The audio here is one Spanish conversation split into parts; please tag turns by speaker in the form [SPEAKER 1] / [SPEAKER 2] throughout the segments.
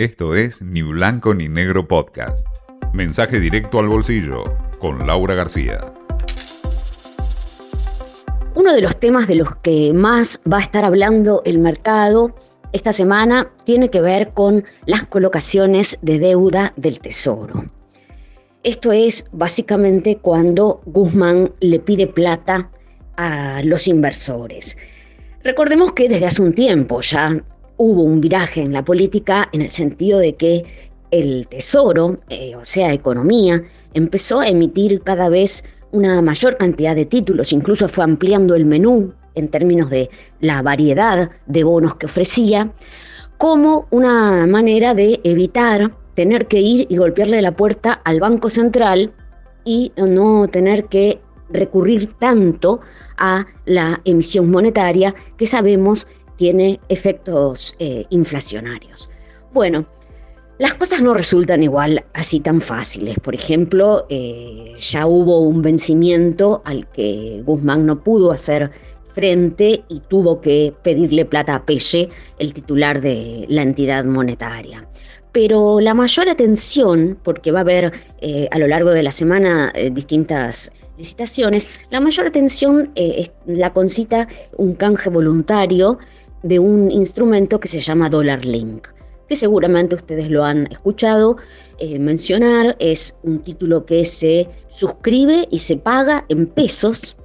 [SPEAKER 1] Esto es Ni Blanco ni Negro Podcast. Mensaje directo al bolsillo con Laura García.
[SPEAKER 2] Uno de los temas de los que más va a estar hablando el mercado esta semana tiene que ver con las colocaciones de deuda del Tesoro. Esto es básicamente cuando Guzmán le pide plata a los inversores. Recordemos que desde hace un tiempo ya hubo un viraje en la política en el sentido de que el Tesoro, eh, o sea, economía, empezó a emitir cada vez una mayor cantidad de títulos, incluso fue ampliando el menú en términos de la variedad de bonos que ofrecía, como una manera de evitar tener que ir y golpearle la puerta al Banco Central y no tener que recurrir tanto a la emisión monetaria que sabemos tiene efectos eh, inflacionarios. Bueno, las cosas no resultan igual así tan fáciles. Por ejemplo, eh, ya hubo un vencimiento al que Guzmán no pudo hacer frente y tuvo que pedirle plata a Pelle, el titular de la entidad monetaria. Pero la mayor atención, porque va a haber eh, a lo largo de la semana distintas licitaciones, la mayor atención la concita un canje voluntario de un instrumento que se llama Dollar Link, que seguramente ustedes lo han escuchado eh, mencionar. Es un título que se suscribe y se paga en pesos,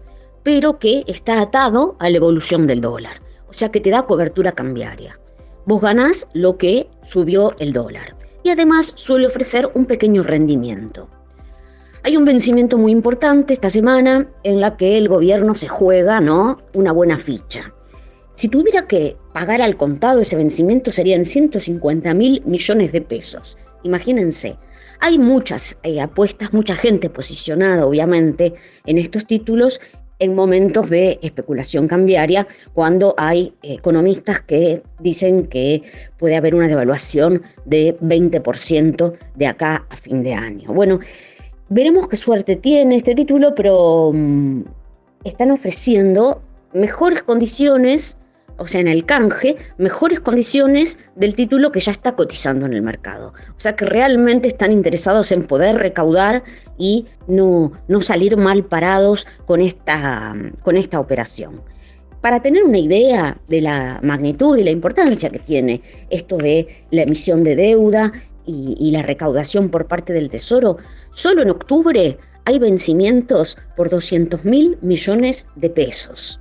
[SPEAKER 2] pero que está atado a la evolución del dólar. O sea que te da cobertura cambiaria. Vos ganás lo que subió el dólar. Y además suele ofrecer un pequeño rendimiento. Hay un vencimiento muy importante esta semana en la que el gobierno se juega ¿no? una buena ficha. Si tuviera que pagar al contado ese vencimiento serían 150 mil millones de pesos. Imagínense, hay muchas eh, apuestas, mucha gente posicionada obviamente en estos títulos en momentos de especulación cambiaria, cuando hay economistas que dicen que puede haber una devaluación de 20% de acá a fin de año. Bueno, veremos qué suerte tiene este título, pero mm, están ofreciendo mejores condiciones o sea, en el canje, mejores condiciones del título que ya está cotizando en el mercado. O sea, que realmente están interesados en poder recaudar y no, no salir mal parados con esta, con esta operación. Para tener una idea de la magnitud y la importancia que tiene esto de la emisión de deuda y, y la recaudación por parte del Tesoro, solo en octubre hay vencimientos por 200 mil millones de pesos.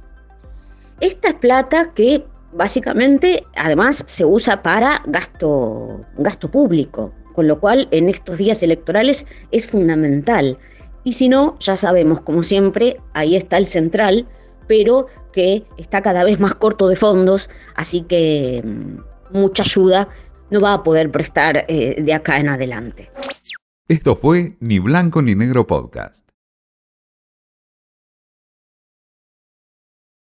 [SPEAKER 2] Esta es plata que básicamente además se usa para gasto, gasto público, con lo cual en estos días electorales es fundamental. Y si no, ya sabemos, como siempre, ahí está el central, pero que está cada vez más corto de fondos, así que mm, mucha ayuda no va a poder prestar eh, de acá en adelante.
[SPEAKER 1] Esto fue Ni Blanco ni Negro Podcast.